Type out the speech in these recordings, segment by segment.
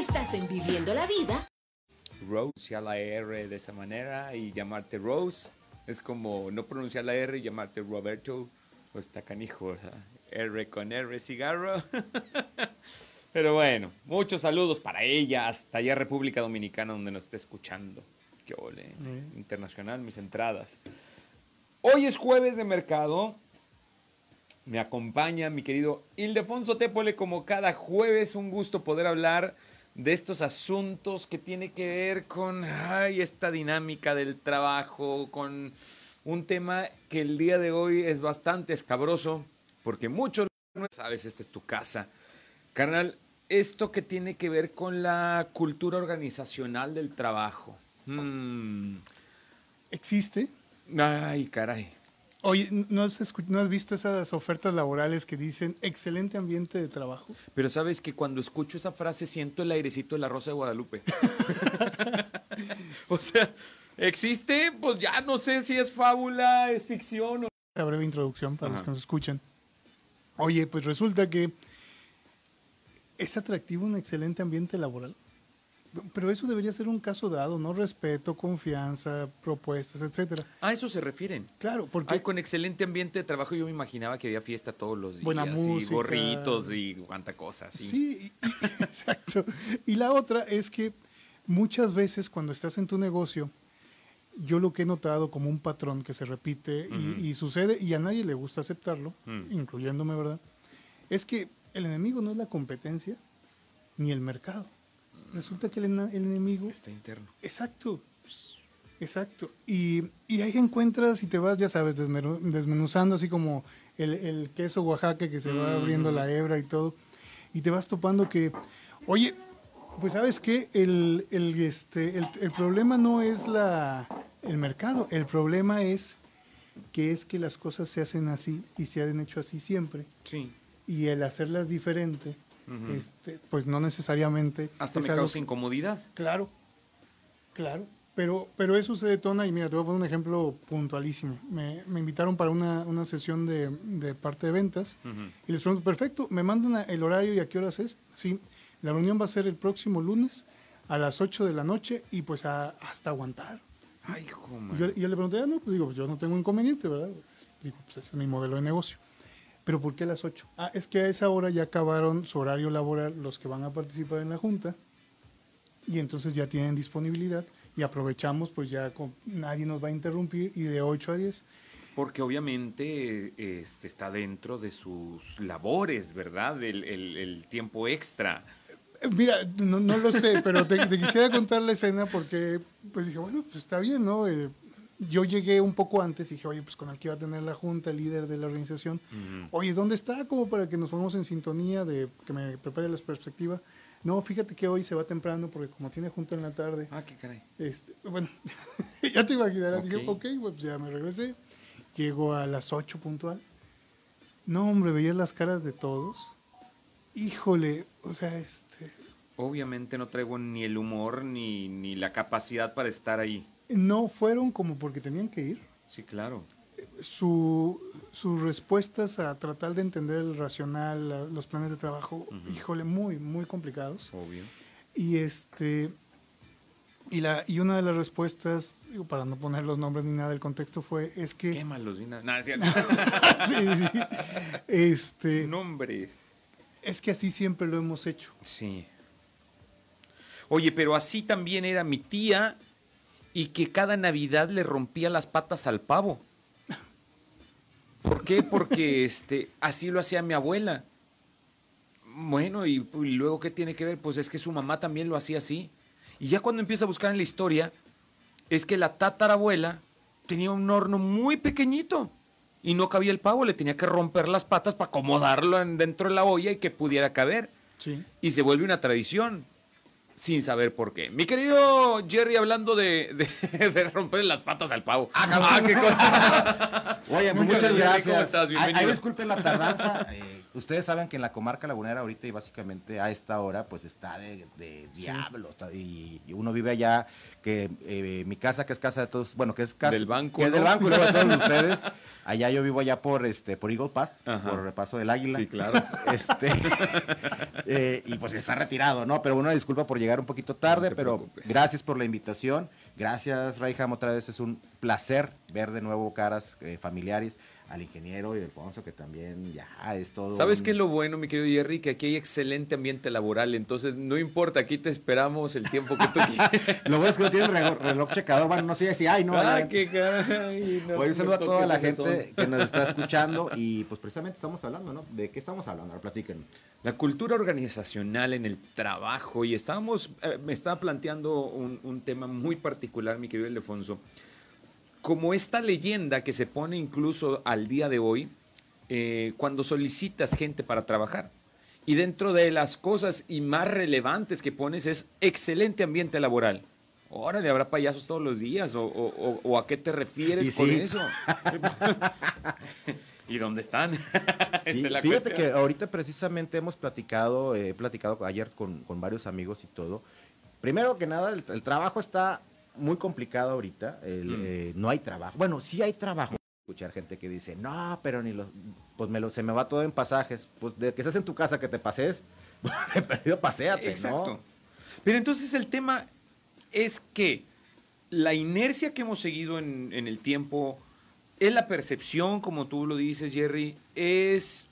Estás en Viviendo la Vida. Rose a la R de esa manera y llamarte Rose es como no pronunciar la R y llamarte Roberto o está canijo, ¿verdad? R con R cigarro. Pero bueno, muchos saludos para ella hasta allá República Dominicana donde nos está escuchando. Qué ole. Internacional, mis entradas. Hoy es jueves de mercado. Me acompaña mi querido Ildefonso Tépole como cada jueves. Un gusto poder hablar de estos asuntos que tiene que ver con ay, esta dinámica del trabajo, con un tema que el día de hoy es bastante escabroso, porque muchos no sabes, esta es tu casa. Carnal, esto que tiene que ver con la cultura organizacional del trabajo. Mm. ¿Existe? Ay, caray. Oye, ¿no has, ¿no has, visto esas ofertas laborales que dicen excelente ambiente de trabajo? Pero sabes que cuando escucho esa frase siento el airecito de la Rosa de Guadalupe. o sea, ¿existe? Pues ya no sé si es fábula, es ficción o... La breve introducción para los que nos escuchan. Oye, pues resulta que es atractivo un excelente ambiente laboral. Pero eso debería ser un caso dado, ¿no? Respeto, confianza, propuestas, etcétera. A eso se refieren. Claro, porque... Ay, con excelente ambiente de trabajo yo me imaginaba que había fiesta todos los días. Buena música. Y gorritos y cuánta cosa. Sí, sí y, exacto. Y la otra es que muchas veces cuando estás en tu negocio, yo lo que he notado como un patrón que se repite uh -huh. y, y, sucede y a nadie le gusta aceptarlo, uh -huh. incluyéndome, ¿verdad? Es que el enemigo no es la competencia ni el mercado resulta que el, el, enemigo está interno. Exacto. Exacto. Y, y, ahí encuentras y te vas, ya sabes, desmenuzando así como el, el queso Oaxaca que se va abriendo la hebra y todo. Y te vas topando que, oye, pues sabes qué, el, el, este, el, el problema no es la, el mercado, el problema es que es que las cosas se hacen así y se han hecho así siempre. Sí. Y el hacerlas diferente Uh -huh. este, pues no necesariamente. Hasta me causa que... incomodidad. Claro, claro. Pero, pero eso se detona y mira, te voy a poner un ejemplo puntualísimo. Me, me invitaron para una, una sesión de, de, parte de ventas uh -huh. y les pregunto, perfecto, ¿me mandan el horario y a qué horas es? Sí, la reunión va a ser el próximo lunes a las 8 de la noche y pues a, hasta aguantar. Ay, hijo, y yo, y yo le pregunté, ah, no, pues digo, yo no tengo inconveniente, ¿verdad? Digo, pues ese es mi modelo de negocio. ¿Pero por qué a las 8? Ah, es que a esa hora ya acabaron su horario laboral los que van a participar en la junta y entonces ya tienen disponibilidad y aprovechamos, pues ya con, nadie nos va a interrumpir y de 8 a 10. Porque obviamente este, está dentro de sus labores, ¿verdad? El, el, el tiempo extra. Mira, no, no lo sé, pero te, te, quisiera contar la escena porque pues dije, bueno, pues está bien, ¿no? Eh, yo llegué un poco antes y dije, oye, pues con el que iba a tener la junta, el líder de la organización, uh -huh. oye, ¿dónde está? Como para que nos pongamos en sintonía, de que me prepare la perspectiva. No, fíjate que hoy se va temprano porque como tiene junta en la tarde. Ah, qué caray. Este, bueno, ya te imaginarás. Okay. Dije, ok, pues ya me regresé. Llego a las 8 puntual. No, hombre, veías las caras de todos. Híjole, o sea, este... Obviamente no traigo ni el humor ni, ni la capacidad para estar ahí no fueron como porque tenían que ir. Sí, claro. Su, sus respuestas a tratar de entender el racional, la, los planes de trabajo, uh -huh. híjole, muy, muy complicados. Obvio. Y este y la y una de las respuestas, digo, para no poner los nombres ni nada del contexto, fue es que. Qué malos ni nada. No, sí, sí. Este. Nombres. Es que así siempre lo hemos hecho. Sí. Oye, pero así también era mi tía y que cada Navidad le rompía las patas al pavo. ¿Por qué? Porque este, así lo hacía mi abuela. Bueno, y, y, luego qué tiene que ver? Pues es que su mamá también lo hacía así. Y ya cuando empieza a buscar en la historia, es que la tatarabuela tenía un horno muy pequeñito y no cabía el pavo, le tenía que romper las patas para acomodarlo dentro de la olla y que pudiera caber. Sí. Y se vuelve una tradición sin saber por qué. Mi querido Jerry, hablando de, de, de romper las patas al pavo. Ah, ah qué cosa. Oye, pues muchas gracias. ¿Cómo estás? Bienvenido. Ay, ay, disculpen la tardanza. Eh, ustedes saben que en la comarca lagunera ahorita y básicamente a esta hora pues está de, de diablo está- y, y uno vive allá que eh, mi casa que es casa de todos bueno que es casa Del banco, que es del banco y luego todos ustedes allá yo vivo allá por este por Eagle Pass Ajá. por repaso del águila Sí, claro. este eh, y pues está retirado no pero una disculpa por llegar un poquito tarde pero preocupes. gracias por la invitación gracias Raiham otra vez es un placer ver de nuevo caras eh, familiares al ingeniero y Alfonso que también ya es todo ¿Sabes un- qué es lo bueno, mi querido Jerry? Que aquí hay excelente ambiente laboral, entonces no importa, aquí te esperamos el tiempo que tú quieras. Lo bueno es que no tienen reloj, reloj checador, bueno, no sé si hay, no. ah, qué caray. no, Oye, un no saludo a toda la gente que nos está escuchando y pues precisamente estamos hablando, ¿no? ¿De qué estamos hablando? Ahora platíquenos. La cultura organizacional en el trabajo, y estábamos, eh, me estaba planteando un, un tema muy particular, mi querido Ildefonso, como esta leyenda que se pone incluso al día de hoy, eh, cuando solicitas gente para trabajar. Y dentro de las cosas y más relevantes que pones es excelente ambiente laboral. Órale, habrá payasos todos los días, o, o- o- o a qué te refieres con sí. eso. ¿Y dónde están? Esa Sí, es la fíjate cuestión. que ahorita precisamente hemos platicado, eh, he platicado ayer con, con varios amigos y todo. Primero que nada, el, el trabajo está muy complicado ahorita. el, Mm. eh, no hay trabajo. Bueno, sí hay trabajo. Escuchar gente que dice, no, pero ni los, pues me lo, se me va todo en pasajes. Pues de que estés en tu casa que te pases, de perdido paséate, Exacto. ¿no? Pero entonces el tema es que la inercia que hemos seguido en, en el tiempo es la percepción, como tú lo dices, Jerry, es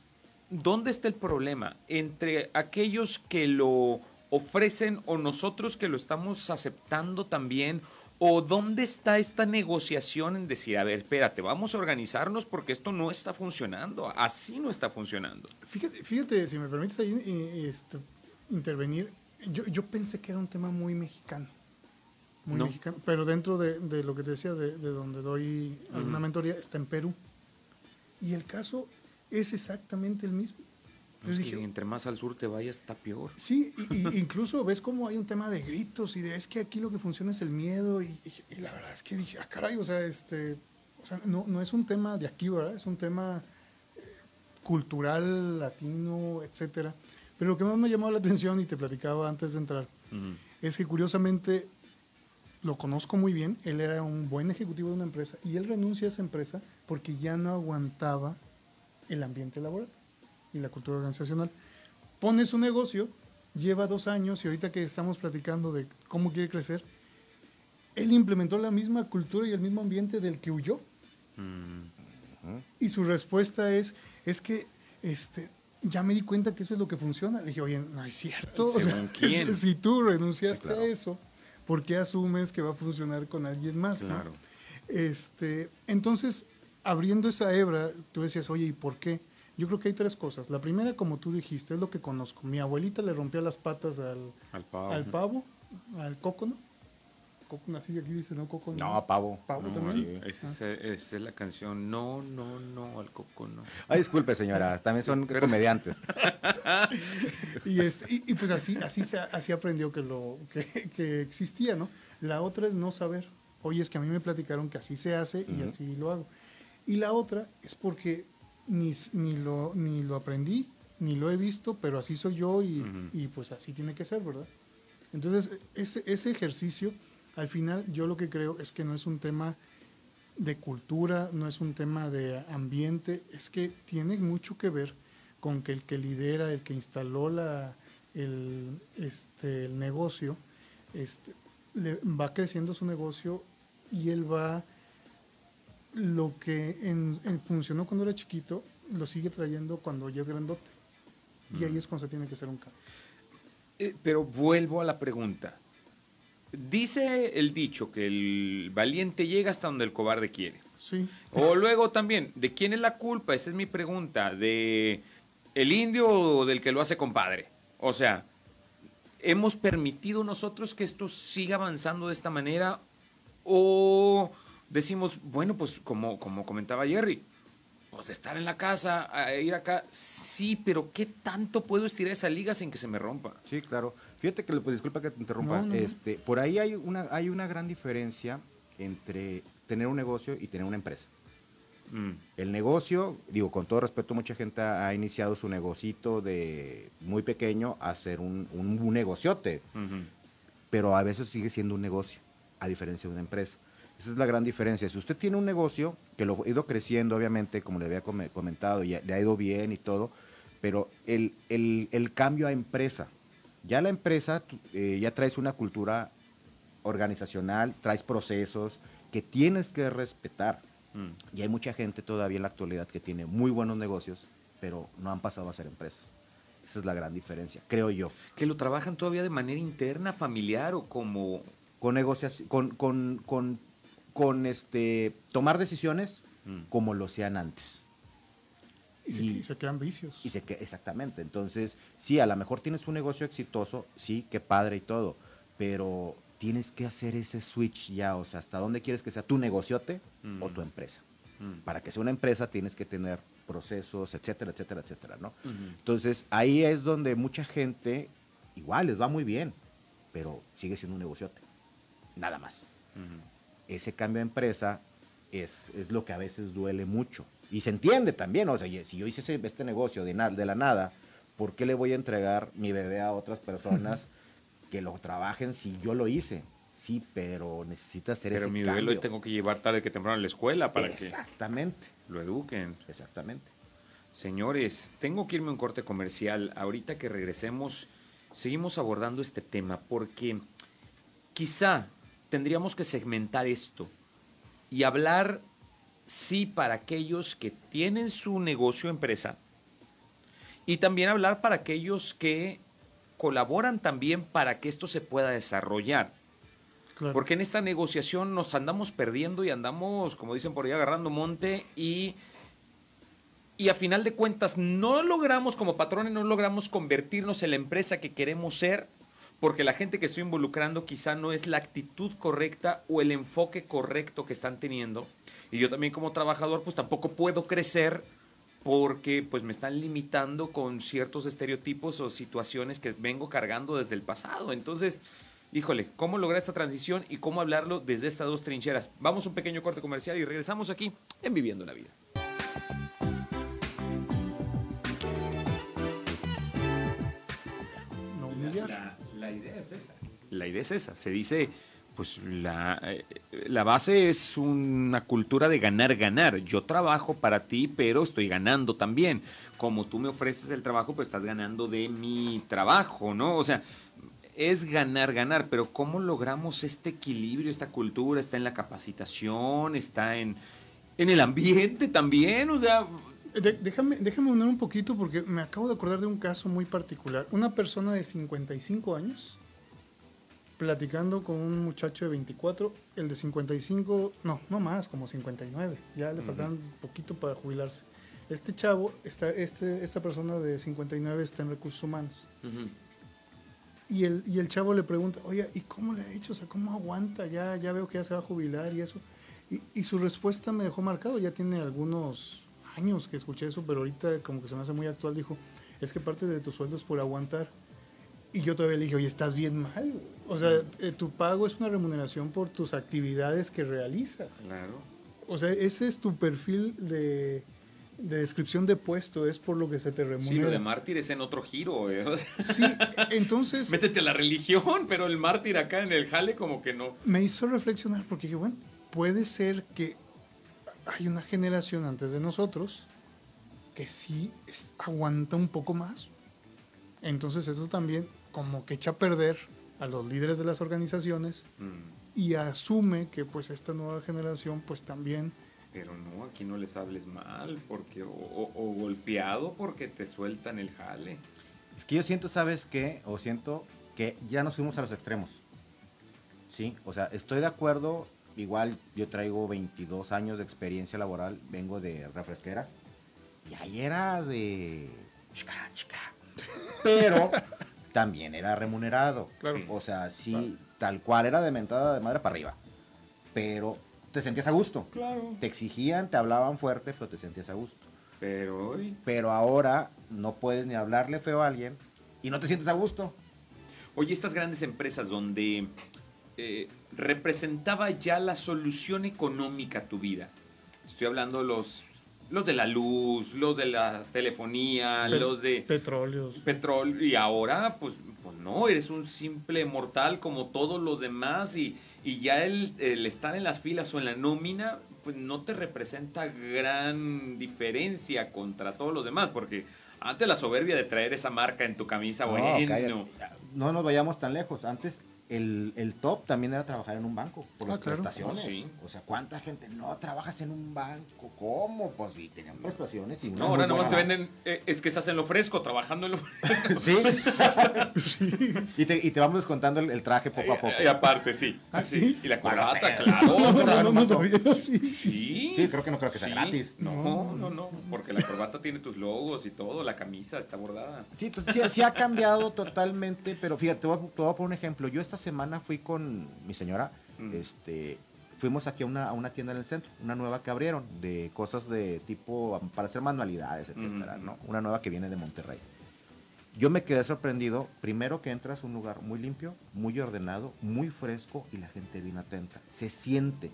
dónde está el problema entre aquellos que lo ofrecen o nosotros que lo estamos aceptando también. ¿O dónde está esta negociación en decir, a ver, espérate, vamos a organizarnos porque esto no está funcionando, así no está funcionando? Fíjate, fíjate, si me permites ahí eh, este, intervenir, yo, yo pensé que era un tema muy mexicano. Muy No. mexicano. Pero dentro de, de lo que te decía, de, de donde doy alguna Ujú. mentoría, está en Perú. Y el caso es exactamente el mismo. Es Entonces que dije, entre más al sur te vayas, está peor. Sí, y, y incluso ves como hay un tema de gritos y de es que aquí lo que funciona es el miedo y, y- y la verdad es que dije, ah, caray, o sea, este, o sea, no, no es un tema de aquí, ¿verdad? Es un tema eh, cultural, latino, etcétera. Pero lo que más me llamó la atención y te platicaba antes de entrar es que curiosamente lo conozco muy bien, él era un buen ejecutivo de una empresa y él renuncia a esa empresa porque ya no aguantaba el ambiente laboral y la cultura organizacional. Pone su negocio, lleva dos años y ahorita que estamos platicando de cómo quiere crecer, él implementó la misma cultura y el mismo ambiente del que huyó. Y su respuesta es, es que este, ya me di cuenta que eso es lo que funciona. Le dije, oye, no es cierto. O sea, ¿Según quién? si tú renunciaste Sí, claro. a eso, ¿por qué asumes que va a funcionar con alguien más? no? Claro. Este, entonces, abriendo esa hebra, tú decías, oye, ¿y por qué? Yo creo que hay tres cosas. La primera, como tú dijiste, es lo que conozco. Mi abuelita le rompía las patas al, Al pavo. al pavo, al cócono. Cócono, así aquí dice, ¿no? Cócono. No, pavo. Pavo No, también. esa es, esa es la canción. No, no, no, al coco no. Ay, disculpe, señora, también son comediantes. Y, este, y, y pues así, así, se, así aprendió que, lo, que, que existía, ¿no? La otra es no saber. Oye, es que a mí me platicaron que así se hace y así lo hago. Y la otra es porque ni, ni, lo, ni lo aprendí, ni lo he visto, pero así soy yo y, y pues así tiene que ser, ¿verdad? Entonces, ese, ese ejercicio, al final yo lo que creo es que no es un tema de cultura, no es un tema de ambiente, es que tiene mucho que ver con que el que lidera, el que instaló la, el, este, el negocio, este, le- va creciendo su negocio y él va, lo que en- en- funcionó cuando era chiquito, lo sigue trayendo cuando ya es grandote. Y ahí es cuando se tiene que hacer un cambio. Eh, pero vuelvo a la pregunta. Dice el dicho que el valiente llega hasta donde el cobarde quiere. Sí, O luego también, ¿de quién es la culpa? Esa es mi pregunta. ¿De el indio o del que lo hace compadre? O sea, ¿hemos permitido nosotros que esto siga avanzando de esta manera? ¿O decimos, bueno, pues como, como comentaba Jerry, pues estar en la casa, a ir acá, sí, pero ¿qué tanto puedo estirar esa liga sin que se me rompa? Sí, claro. Fíjate que, pues, disculpa que te interrumpa, No, no, no. este, por ahí hay una, hay una gran diferencia entre tener un negocio y tener una empresa. Mm. El negocio, digo, con todo respeto, mucha gente ha, iniciado su negocito de muy pequeño a ser un, un, un negociote, pero a veces sigue siendo un negocio, a diferencia de una empresa. Esa es la gran diferencia. Si usted tiene un negocio que lo ha ido creciendo, obviamente, como le había come- comentado, y le ha ido bien y todo, pero el, el- el cambio a empresa, ya la empresa eh, ya traes una cultura organizacional, traes procesos que tienes que respetar. Mm. Y hay mucha gente todavía en la actualidad que tiene muy buenos negocios, pero no han pasado a ser empresas. Esa es la gran diferencia, creo yo. ¿Que lo trabajan todavía de manera interna, familiar o como... Con negociación, con, con, con, con este, tomar decisiones Mm. como lo sean antes. Y se, Y- se crean vicios. Y sé que, exactamente. Entonces, sí, a lo mejor tienes un negocio exitoso, sí, qué padre y todo, pero tienes que hacer ese switch ya, o sea, hasta dónde quieres que sea tu negociote o Mm. tu empresa. Mm. Para que sea una empresa tienes que tener procesos, etcétera, etcétera, etcétera, ¿no? Entonces, ahí es donde mucha gente, igual, les va muy bien, pero sigue siendo un negociote. Nada más. Ujú. Ese cambio de empresa es, es lo que a veces duele mucho. Y se entiende también, o sea, si yo hice ese- este negocio de, na- de la nada, ¿por qué le voy a entregar mi bebé a otras personas que lo trabajen si yo lo hice? Sí, pero necesita hacer Pero ese mi bebé lo tengo que llevar tarde que temprano a la escuela para Exactamente, que lo eduquen. exactamente. Señores, tengo que irme a un corte comercial. Ahorita que regresemos, seguimos abordando este tema porque quizá tendríamos que segmentar esto y hablar, sí, para aquellos que tienen su negocio empresa y también hablar para aquellos que colaboran también para que esto se pueda desarrollar. Claro. Porque en esta negociación nos andamos perdiendo y andamos, como dicen por ahí, agarrando monte y, y a final de cuentas no logramos como patrones, no logramos convertirnos en la empresa que queremos ser porque la gente que estoy involucrando quizá no es la actitud correcta o el enfoque correcto que están teniendo. Y yo también como trabajador pues tampoco puedo crecer porque pues me están limitando con ciertos estereotipos o situaciones que vengo cargando desde el pasado. Entonces, híjole, ¿cómo lograr esta transición y cómo hablarlo desde estas dos trincheras? Vamos a un pequeño corte comercial y regresamos aquí en Viviendo la Vida. La, idea es esa. La idea es esa. Se dice, pues la, eh, la base es una cultura de ganar, ganar. Yo trabajo para ti, pero estoy ganando también. Como tú me ofreces el trabajo, pues estás ganando de mi trabajo, ¿no? O sea, es ganar, ganar, pero ¿cómo logramos este equilibrio, esta cultura? Está en la capacitación, está en, en el ambiente también, o sea... De- déjame, déjame unir un poquito porque me acabo de acordar de un caso muy particular. Una persona de 55 años platicando con un muchacho de 24, el de 55, no, no más, como 59, ya le faltan un poquito para jubilarse. Este chavo, está, este, esta persona de 59 está en recursos humanos. ujú, Y el, y el chavo le pregunta, oye, ¿y cómo le ha hecho? O sea, ¿cómo aguanta? Ya, ya veo que ya se va a jubilar y eso. Y, y su respuesta me dejó marcado, ya tiene algunos años que escuché eso, pero ahorita como que se me hace muy actual, dijo, es que parte de tu sueldo es por aguantar. Y yo todavía le dije, oye, estás bien mal. O sea, eh, tu pago es una remuneración por tus actividades que realizas. Claro. O sea, ese es tu perfil de, de descripción de puesto, es por lo que se te Sí, lo de remunera. mártir es en otro giro. ¿eh? Sí, entonces... Métete a la religión, pero el mártir acá en el jale como que no. me hizo reflexionar porque dije, bueno, puede ser que hay una generación antes de nosotros que sí es- aguanta un poco más. Entonces eso también como que echa a perder a los líderes de las organizaciones Mm, y asume que pues esta nueva generación pues también Pero no, aquí no les hables mal, porque o, o- o golpeado porque te sueltan el jale. Es que yo siento, ¿sabes qué? O siento que ya nos fuimos a los extremos. Sí, o sea, estoy de acuerdo. Igual yo traigo 22 años de experiencia laboral, vengo de refresqueras. Y ahí era de... chica, chica. Pero también era remunerado. Claro. O sea, sí, tal cual era de mentada de madre para arriba. Pero te sentías a gusto. Claro. Te exigían, te hablaban fuerte, pero te sentías a gusto. Pero hoy. Pero ahora no puedes ni hablarle feo a alguien y no te sientes a gusto. Oye, estas grandes empresas donde eh, representaba ya la solución económica a tu vida, Estoy hablando los, los de la luz, los de la telefonía, Pe- los de Petróleos. petróleo. Y ahora, pues, pues no, eres un simple mortal como todos los demás. Y, y ya el, el estar en las filas o en la nómina, pues no te representa gran diferencia contra todos los demás. Porque antes la soberbia de traer esa marca en tu camisa, No, bueno. cállate. no nos vayamos tan lejos. Antes el, el top también era trabajar en un banco por Ah, las claro. prestaciones. Oh, sí. O sea, ¿cuánta gente no trabajas en un banco? ¿Cómo? Pues sí, tenían prestaciones y No, ahora nomás te venden, eh, es que estás en lo fresco, trabajando en lo fresco. Sí. y, te, y te vamos descontando el, el traje poco a poco. Y aparte, sí. ¿Ah, sí. Y la corbata, claro. No, no, no, no sabía. Sí, sí. Sí. Sí, creo que no creo que sea Sí. gratis. No, no, no, porque la corbata tiene tus logos y todo, la camisa está bordada. Sí, pues, sí, sí ha cambiado totalmente, pero fíjate, te voy, a, te voy a poner un ejemplo. Yo esta semana fui con mi señora, Mm. este, fuimos aquí a una, a una tienda en el centro, una nueva que abrieron, de cosas de tipo, para hacer manualidades, etcétera, Mm. ¿no? Una nueva que viene de Monterrey. Yo me quedé sorprendido, primero que entras a un lugar muy limpio, muy ordenado, muy fresco y la gente bien atenta. Se siente,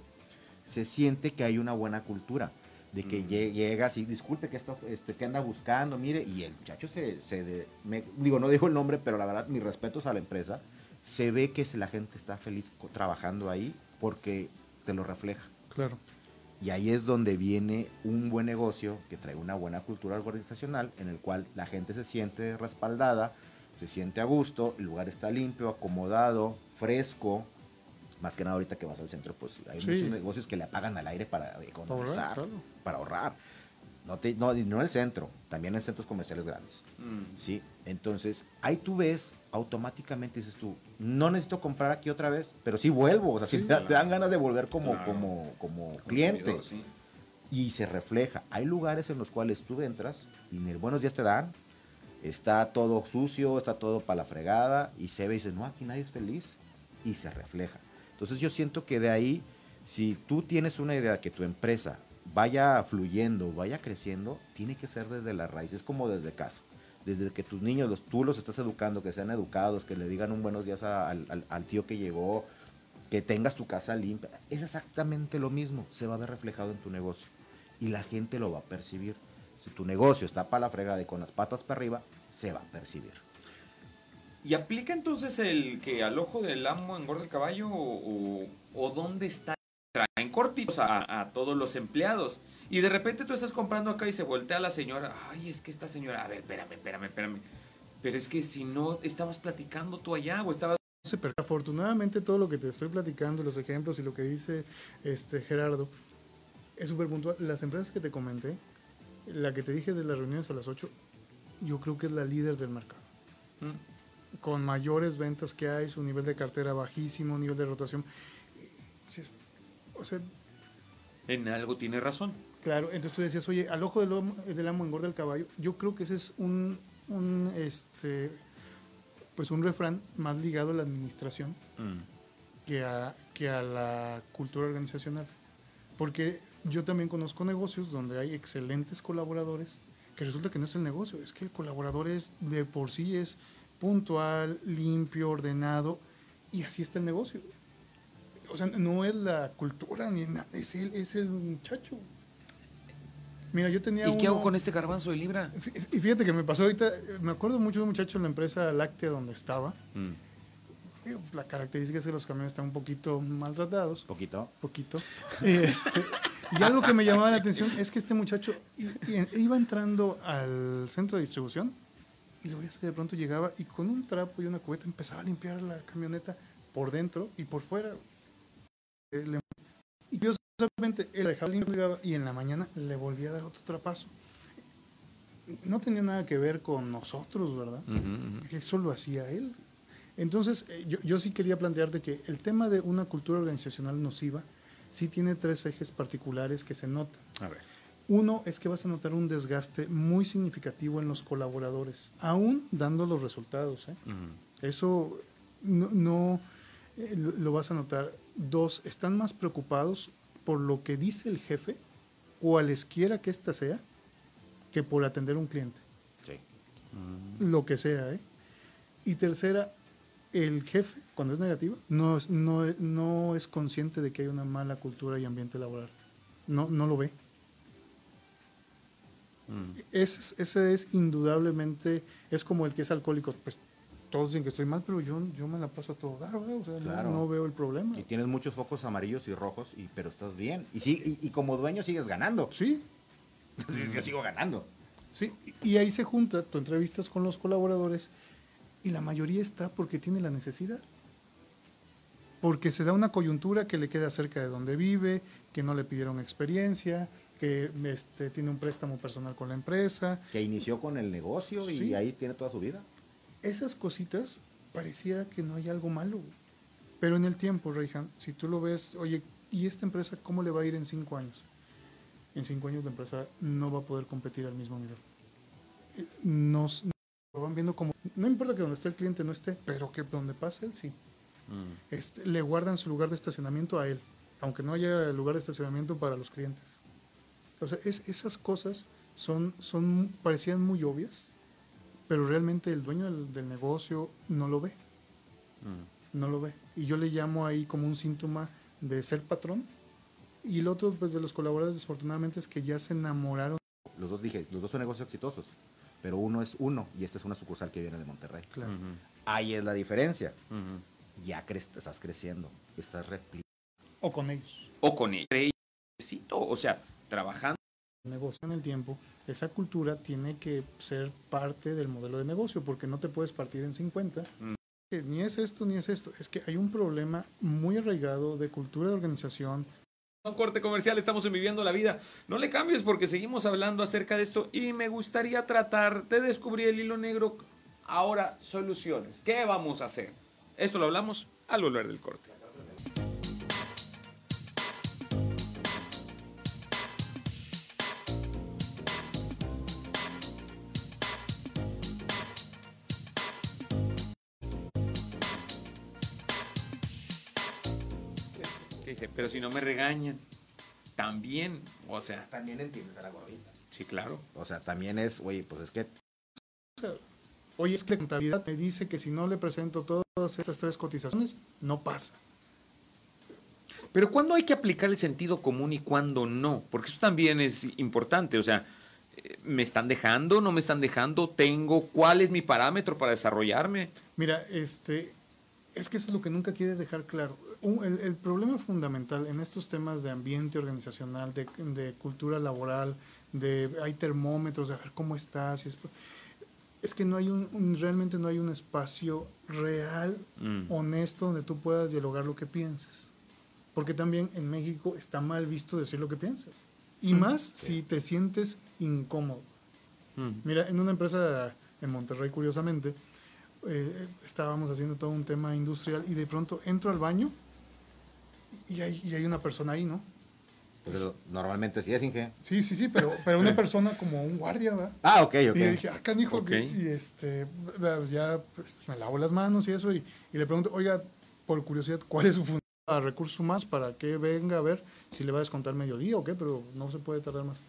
se siente que hay una buena cultura. De que Mm. lle- llegas y disculpe que está, este, que anda buscando, mire, y el muchacho se, se de- me- digo, no dijo el nombre, pero la verdad, mis respetos a la empresa, se ve que la gente está feliz trabajando ahí porque te lo refleja. Claro. Y ahí es donde viene un buen negocio que trae una buena cultura organizacional en el cual la gente se siente respaldada, se siente a gusto, el lugar está limpio, acomodado, fresco. Más que nada ahorita que vas al centro, pues hay Sí. muchos negocios que le apagan al aire para economizar, claro. para ahorrar. No, te, no, no en el centro, también en centros comerciales grandes. Mm. ¿sí? Entonces, ahí tú ves, automáticamente dices tú, no necesito comprar aquí otra vez, pero sí vuelvo, o sea, sí Sí, te, da- claro. te dan ganas de volver como, Claro. como, como cliente. Sí. Y se refleja. Hay lugares en los cuales tú entras y ni el buenos días te dan, está todo sucio, está todo para la fregada, y se ve y dices, no, aquí nadie es feliz, y se refleja. Entonces yo siento que de ahí, si tú tienes una idea que tu empresa vaya fluyendo, vaya creciendo, tiene que ser desde la raíz, es como desde casa. Desde que tus niños, los, tú los estás educando, que sean educados, que le digan un buenos días al, tío que llegó, que tengas tu casa limpia. Es exactamente lo mismo, se va a ver reflejado en tu negocio y la gente lo va a percibir. Si tu negocio está para la fregada y con las patas para arriba, se va a percibir. ¿Y aplica entonces el que al ojo del amo engorda el caballo o dónde está? Traen cortitos a, a todos los empleados y de repente tú estás comprando acá y se voltea la señora. Ay, es que esta señora, a ver, espérame, espérame, espérame. Pero es que si no estabas platicando tú allá o estabas... Pero afortunadamente todo lo que te estoy platicando, los ejemplos y lo que dice este Gerardo, es súper puntual. Las empresas que te comenté, la que te dije de las reuniones a las 8, yo creo que es la líder del mercado. Mm, Con mayores ventas que hay, su nivel de cartera bajísimo, nivel de rotación. O sea, En algo tiene razón. Claro, entonces tú decías, oye, al ojo del amo, del amo engorda el caballo. Yo creo que ese es un, un, este, pues un refrán más ligado a la administración que a, que a la cultura organizacional. Porque yo también conozco negocios donde hay excelentes colaboradores, que resulta que no es el negocio, es que el colaborador es de por sí es puntual, limpio, ordenado, y así está el negocio. O sea, no es la cultura ni nada, es el, es el muchacho. Mira, yo tenía ¿Y qué hago con este garbanzo de libra? Y fíjate que me pasó ahorita, me acuerdo mucho de un muchacho en la empresa láctea donde estaba. Digo, pues, La característica es que los camiones están un poquito maltratados, Poquito. poquito. Este, y algo que me llamaba la atención es que este muchacho iba entrando al centro de distribución y lo veías que de pronto llegaba y con un trapo y una cubeta empezaba a limpiar la camioneta por dentro y por fuera. Le- Y curiosamente, él dejaba llegaba, y en la mañana le volvía a dar otro trapazo. No tenía nada que ver con nosotros, ¿verdad? Eso lo hacía él. Entonces, eh, yo, yo sí quería plantearte que el tema de una cultura organizacional nociva sí tiene tres ejes particulares que se notan. A ver. Uno es que vas a notar un desgaste muy significativo en los colaboradores, aún dando los resultados. ¿eh? Eso no, no, eh, lo, lo vas a notar. Dos, están más preocupados por lo que dice el jefe, cualesquiera que ésta sea, que por atender un cliente Sí. lo que sea, ¿eh? Y tercera, el jefe, cuando es negativo, no es, no, no es consciente de que hay una mala cultura y ambiente laboral. No, no lo ve. Mm. Ese, es- ese es indudablemente, es como el que es alcohólico. Pues todos dicen que estoy mal, pero yo, yo me la paso a todo dar, ¿verdad? O sea, no- Claro. no, veo el problema. Y tienes muchos focos amarillos y rojos, y, pero estás bien. Y, sí, y, y como dueño sigues ganando. Sí, Yo sigo ganando. sí. Y ahí se junta, tú entrevistas con los colaboradores y la mayoría está porque tiene la necesidad. Porque se da una coyuntura que le queda cerca de donde vive, que no le pidieron experiencia, que este, tiene un préstamo personal con la empresa. Que inició con el negocio y ahí tiene toda su vida. Esas cositas pareciera que no hay algo malo. Pero en el tiempo, Reyhan, si tú lo ves, oye, ¿y esta empresa cómo le va a ir en cinco años? En cinco años la empresa no va a poder competir al mismo nivel. Nos lo van viendo como, no importa que donde esté el cliente no esté, pero que donde pase él sí. Mm. Este, le guardan su lugar de estacionamiento a él, aunque no haya lugar de estacionamiento para los clientes. O sea, es- esas cosas son, son, parecían muy obvias, pero realmente el dueño del, del negocio no lo ve, Mm. no lo ve. Y yo le llamo ahí como un síntoma de ser patrón. Y el otro, pues, de los colaboradores, desafortunadamente, es que ya se enamoraron. Los dos dije, los dos son negocios exitosos. Pero uno es uno y esta es una sucursal que viene de Monterrey. Claro. Ahí es la diferencia. Ya cre- estás creciendo, estás replicando. O con ellos. O con. Necesito, O sea, trabajando. Negocio en el tiempo, esa cultura tiene que ser parte del modelo de negocio, porque no te puedes partir en 50. Mm. Ni es esto ni es esto. Es que hay un problema muy arraigado de cultura de organización. Un corte comercial, estamos en Viviendo la Vida. No le cambies porque seguimos hablando acerca de esto y me gustaría tratar de descubrir el hilo negro. Ahora, soluciones. ¿Qué vamos a hacer? Esto lo hablamos al volver del corte. ¿Qué dice? Pero si no me regañan, también, o sea, También entiendes a la gordita. sí, claro. O sea, también es, oye, pues es que Oye, es que la contabilidad me dice que si no le presento todas estas tres cotizaciones, no pasa. Pero ¿cuándo hay que aplicar el sentido común y cuándo no? Porque eso también es importante. O sea, ¿me están dejando? ¿No me están dejando? ¿Tengo? ¿Cuál es mi parámetro para desarrollarme? Mira, este, es que eso es lo que nunca quieres dejar claro. Un- el, el problema fundamental en estos temas de ambiente organizacional, de, de cultura laboral, de hay termómetros, de ver cómo estás, y es, es que no hay un, un- realmente no hay un espacio real, Mm. honesto, donde tú puedas dialogar lo que pienses. Porque también en México está mal visto decir lo que piensas. Y más si te sientes incómodo. Mm. Mira, en una empresa en Monterrey, curiosamente, eh, estábamos haciendo todo un tema industrial y de pronto entro al baño y hay, y hay una persona ahí, ¿no? pues, eso, normalmente sí es Inge. Sí, sí, sí, pero, pero una persona como un guardia, ¿va? Ah, ok, ok. Y dije, ah, canijo, Ok. que- y este, ya pues, me lavo las manos y eso, y, y le pregunto, oiga, por curiosidad, ¿cuál es su función a recursos humanos para que venga a ver si le va a descontar mediodía o qué? Pero no se puede tardar más.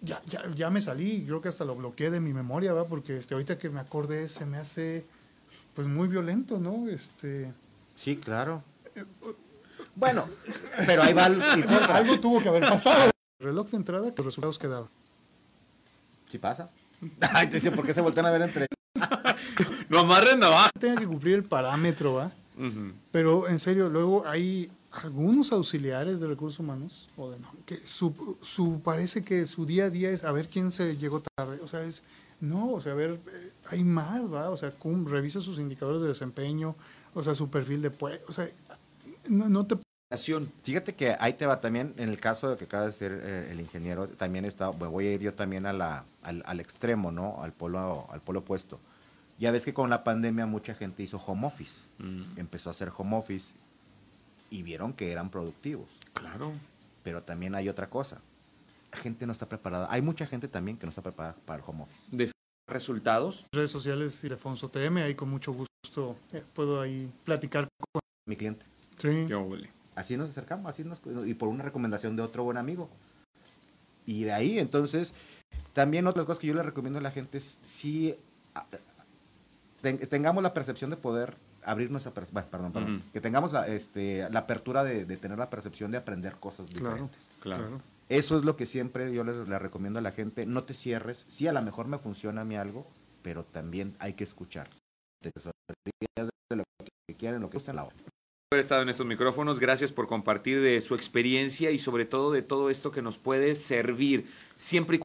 Ya, ya, ya me salí, creo que hasta lo bloqueé de mi memoria, ¿va? Porque este, ahorita que me acordé se me hace pues muy violento, ¿no? Este, Sí, claro. Bueno, pero ahí va el, el algo tuvo que haber pasado. Reloj de entrada, los resultados quedaron. ¿Sí pasa? Ay, te dice, ¿por qué se voltean a ver entre No amarren navaja. Tenga que cumplir el parámetro, ¿va? Pero en serio, luego hay algunos auxiliares de recursos humanos o de no, que su, su parece que su día a día es a ver quién se llegó tarde, o sea, es no, o sea, a ver, eh, hay más, va, o sea, cum- revisa sus indicadores de desempeño, o sea, su perfil de pues, o sea, no, no te. Fíjate que ahí te va también, en el caso de que acaba de ser eh, el ingeniero, también está, voy a ir yo también a la, al, al extremo, ¿no? Al polo, al polo opuesto. Ya ves que con la pandemia mucha gente hizo home office, Mm, empezó a hacer home office y vieron que eran productivos. Claro. Pero también hay otra cosa, la gente no está preparada, hay mucha gente también que no está preparada para el home office. De resultados. redes sociales y Alfonso TM, ahí con mucho gusto eh, puedo ahí platicar con Mi cliente. sí. Qué. Así nos acercamos, así nos, y por una recomendación de otro buen amigo. Y de ahí, entonces, también otras cosas que yo le recomiendo a la gente es si ten- tengamos la percepción de poder abrir nuestra, per- bueno, perdón, perdón, Ujú. que tengamos la, este, la apertura de, de tener la percepción de aprender cosas Claro. diferentes. Claro. Eso es lo que siempre yo le, le recomiendo a la gente, no te cierres, sí a lo mejor me funciona a mí algo, pero también hay que escuchar. Te asesorías de lo que quieren, lo que gusta la otra. haber estado en estos micrófonos. Gracias por compartir de su experiencia y sobre todo de todo esto que nos puede servir siempre y